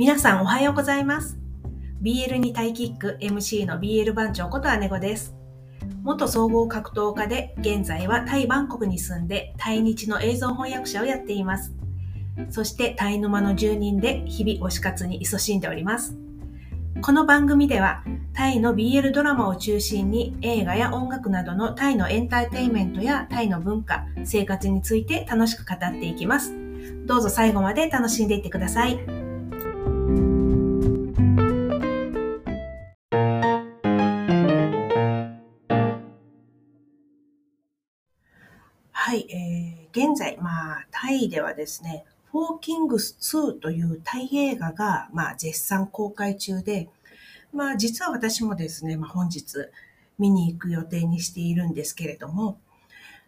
皆さんおはようございます。BL にタイキック MC の BL 番長こと姉子です。元総合格闘家で現在はタイバンコクに住んでタイ日の映像翻訳者をやっています。そしてタイ沼の住人で日々推し活に勤しんでおります。この番組ではタイの BL ドラマを中心に映画や音楽などのタイのエンターテインメントやタイの文化、生活について楽しく語っていきます。どうぞ最後まで楽しんでいってください。はい、えー、現在、まあ、タイではですね、フォーキングス2というタイ映画が、まあ、絶賛公開中で、まあ、実は私もですね、まあ、本日見に行く予定にしているんですけれども、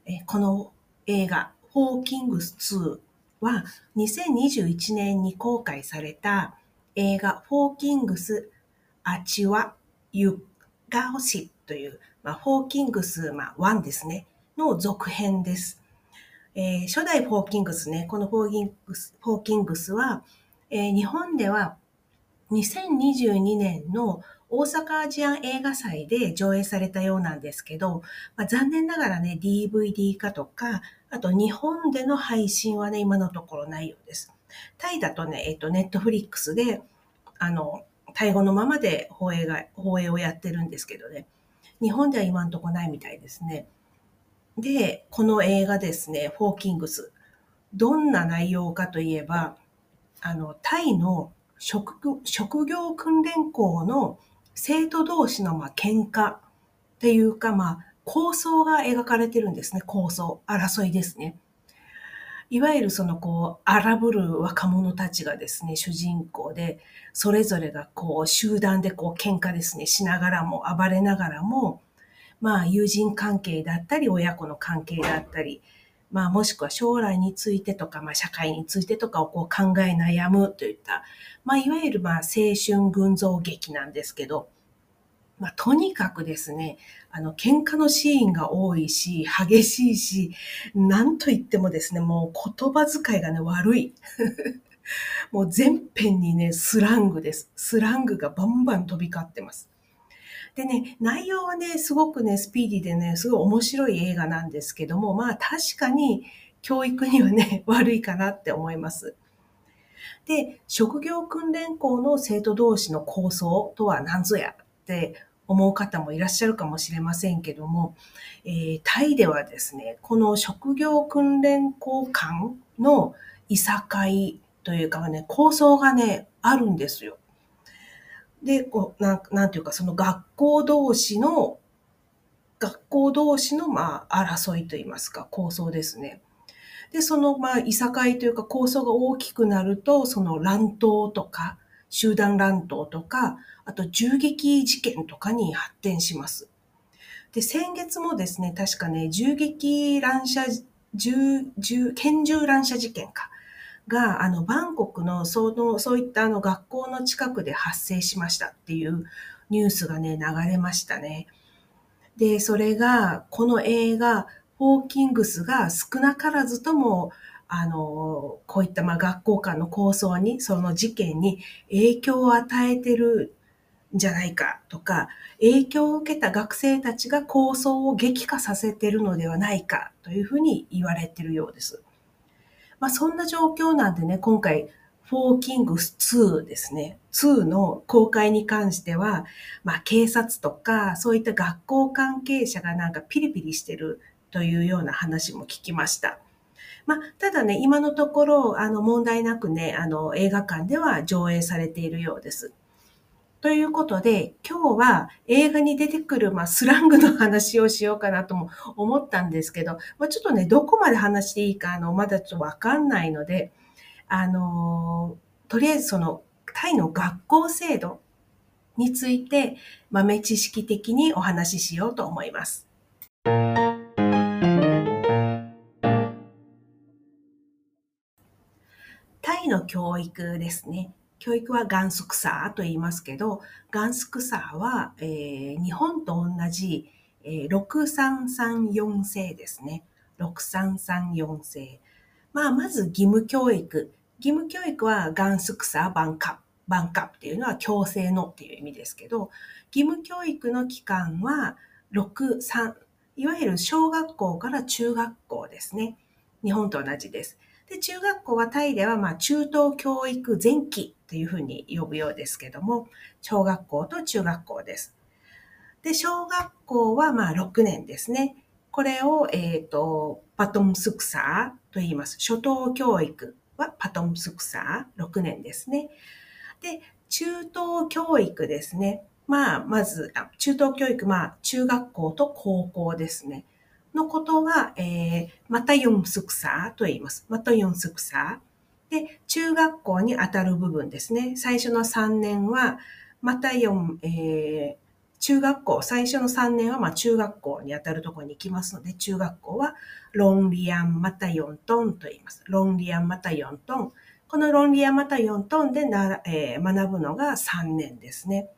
えこの映画、 Four Kings 2は2021年に公開された映画、 Four Kings อาชีวะ ยุคเก้าสิบ という、まあ、 Four Kings、まあ、1ですね、の続編です。えー初代 Four Kings ね、この Four Kings Four Kings は、えー日本では2022年の大阪アジアン映画祭で上映されたようなんですけど、まあ、残念ながらね、DVD 化とか、あと日本での配信はね、今のところないようです。タイだとね、えっ、と、ネットフリックスで、あの、タイ語のままで放映が、放映をやってるんですけどね、日本では今のとこないみたいですね。で、この映画ですね、フォーキングス。どんな内容かといえば、あの、タイの職職業訓練校の生徒同士のまあ喧嘩っていうか、まあ、構想が描かれてるんですね。構想、争いですね。いわゆるそのこう、荒ぶる若者たちがですね、主人公で、それぞれがこう、集団でこう、喧嘩ですね、しながらも、暴れながらも、まあ、友人関係だったり、親子の関係だったり、まあ、もしくは将来についてとか、まあ、社会についてとかをこう考え悩むといった、まあ、いわゆるまあ、青春群像劇なんですけど、まあ、とにかくですね、あの、喧嘩のシーンが多いし、激しいし、なんと言ってもですね、もう言葉遣いがね、悪い。もう全編にね、スラングです。スラングがバンバン飛び交ってます。でね、内容はね、すごくね、スピーディーでね、すごい面白い映画なんですけども、まあ確かに教育にはね、悪いかなって思います。で、職業訓練校の生徒同士の構想とは何ぞやって思う方もいらっしゃるかもしれませんけども、えータイではですね、この職業訓練校間のいさかいというかね、構想がね、あるんですよ。で、こう、なんなんていうか、その学校同士の、学校同士の、まあ、争いといいますか、構想ですね。で、その、まあ、いさかいというか、構想が大きくなると、その乱闘とか、集団乱闘とか、あと銃撃事件とかに発展します。で、先月もですね、確かね、銃撃乱射、銃、銃、拳銃乱射事件か。が、あの、バンコクの、その、そういったあの学校の近くで発生しましたっていうニュースがね、流れましたね。で、それが、この映画、フォーキングスが少なからずとも、あの、こういったまあ学校間の構想に、その事件に影響を与えてるんじゃないかとか、影響を受けた学生たちが構想を激化させてるのではないかというふうに言われてるようです。まあそんな状況なんでね、今回、フォーキングス2ですね。2の公開に関しては、まあ警察とか、そういった学校関係者がなんかピリピリしてるというような話も聞きました。まあ、ただね、今のところ、あの、問題なくね、あの、映画館では上映されているようです。ということで、今日は映画に出てくる、まあ、スラングの話をしようかなとも思ったんですけど、まあ、ちょっとね、どこまで話していいか、あの、まだちょっとわかんないので、あの、とりあえずその、タイの学校制度について、豆知識的にお話ししようと思います。の教育ですね。教育はガンスクサーと言いますけど、ガンスクサーは、えー日本と同じ、えー6334制ですね。6334制。まあ、まず義務教育。義務教育はガンスクサーバンカ。バンカっていうのは強制のっていう意味ですけど、義務教育の期間は6、3、いわゆる小学校から中学校ですね。日本と同じです。で、中学校はタイでは、ま、中等教育前期というふうに呼ぶようですけども、小学校と中学校です。で、小学校は、ま、6年ですね。これを、えっ、ー、と、パトムスクサーと言います。初等教育はパトムスクサー、6年ですね。で、中等教育ですね。まあ、まず、中等教育、まあ、中学校と高校ですね。のことは、えー、また4スクサーと言います。また4スクサー。で、中学校にあたる部分ですね。最初の3年は、また4、えー、中学校、最初の3年はまあ中学校にあたるところに行きますので、中学校はロンリアンまた4トンと言います。ロンリアンまた4トン。このロンリアンまた4トンでな、えー、学ぶのが3年ですね。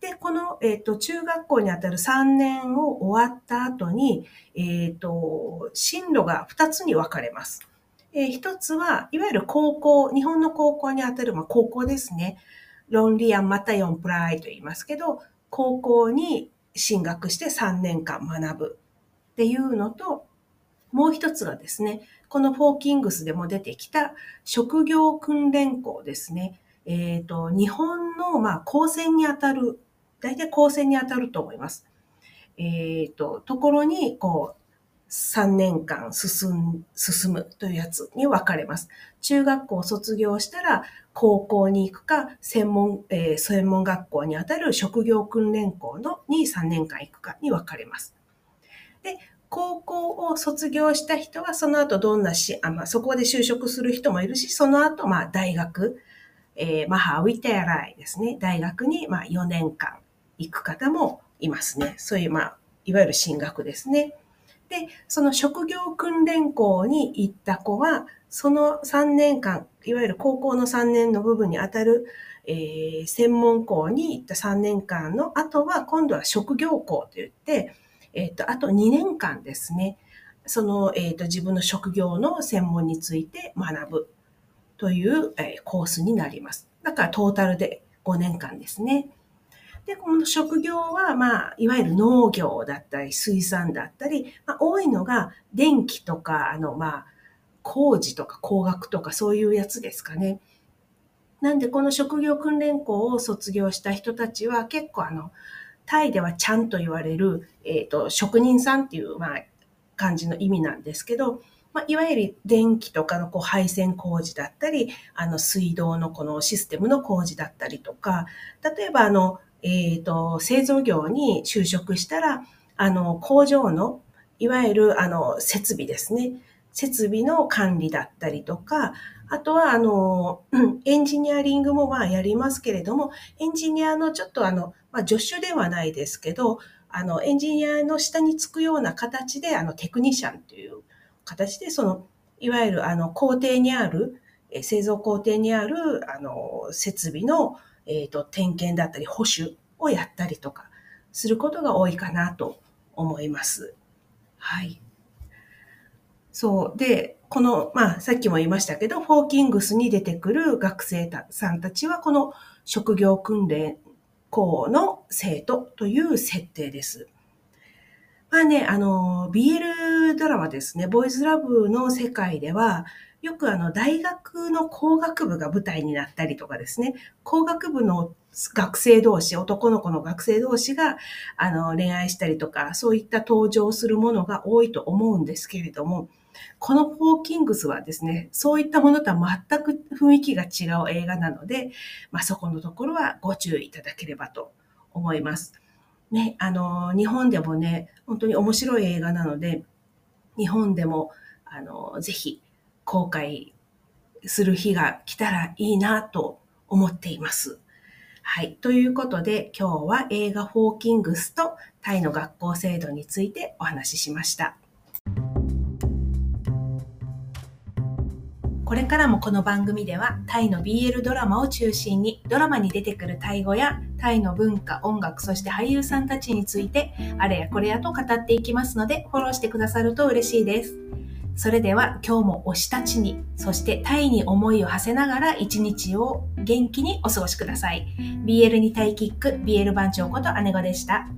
で、この、えっ、ー、と、中学校にあたる3年を終わった後に、えっ、ー、と、進路が2つに分かれます。えー、1つは、いわゆる高校、日本の高校にあたる、まあ、高校ですね。ロンリアンまた4プライと言いますけど、高校に進学して3年間学ぶっていうのと、もう一つがですね、このフォーキングスでも出てきた職業訓練校ですね。えっ、ー、と、日本の、まあ、高専にあたる大体高専に当たると思います。えっ、ー、と、ところに、こう、3年間進進むというやつに分かれます。中学校を卒業したら高校に行くか、専門、えー、専門学校にあたる職業訓練校のに3年間行くかに分かれます。で、高校を卒業した人はその後どんなし、あまあ、そこで就職する人もいるし、その後、まあ、大学、えー、マハウィテアライですね。大学に、まあ、4年間行く方もいますね。そういう、まあ、いわゆる進学ですね。で、その職業訓練校に行った子は、その3年間、いわゆる高校の3年の部分にあたる、えー、専門校に行った3年間の後は、今度は職業校といって、えっ、ー、と、あと2年間ですね、その、えっ、ー、と、自分の職業の専門について学ぶという、えー、コースになります。だからトータルで5年間ですね。で、この職業は、まあ、いわゆる農業だったり、水産だったり、まあ、多いのが電気とか、あの、まあ、工事とか工学とかそういうやつですかね。なんで、この職業訓練校を卒業した人たちは結構あの、タイではちゃんと言われる、えっ、ー、と、職人さんっていう、まあ、感じの意味なんですけど、まあ、いわゆる電気とかのこう配線工事だったり、あの水道のこのシステムの工事だったりとか、例えばあの、えっ、ー、と、製造業に就職したら、あの、工場の、いわゆる、あの、設備ですね。設備の管理だったりとか、あとは、あの、エンジニアリングもまあやりますけれども、エンジニアのちょっとあの、まあ助手ではないですけど、あの、エンジニアの下につくような形で、あの、テクニシャンという形で、その、いわゆるあの、工程にある、製造工程にある、あの、設備の、えっ、ー、と、点検だったり保守をやったりとかすることが多いかなと思います。はい。そう。で、この、まあ、さっきも言いましたけど、フォーキングスに出てくる学生さんたちは、この職業訓練校の生徒という設定です。まあね、あの、BL ドラマですね、ボーイズラブの世界では、よくあの、大学の工学部が舞台になったりとかですね、工学部の学生同士、男の子の学生同士が、あの、恋愛したりとか、そういった登場するものが多いと思うんですけれども、このフォーキングスはですね、そういったものとは全く雰囲気が違う映画なので、まあ、そこのところはご注意いただければと思います。ね、あの、日本でもね、本当に面白い映画なので、日本でも、あの、ぜひ公開する日が来たらいいなと思っています。はい。ということで、今日は映画フォーキングスとタイの学校制度についてお話ししました。これからもこの番組ではタイの BL ドラマを中心にドラマに出てくるタイ語やタイの文化、音楽、そして俳優さんたちについてあれやこれやと語っていきますのでフォローしてくださると嬉しいです。それでは今日も推したちに、そしてタイに思いを馳せながら一日を元気にお過ごしください。BL にタイキック、BL 番長こと姉子でした。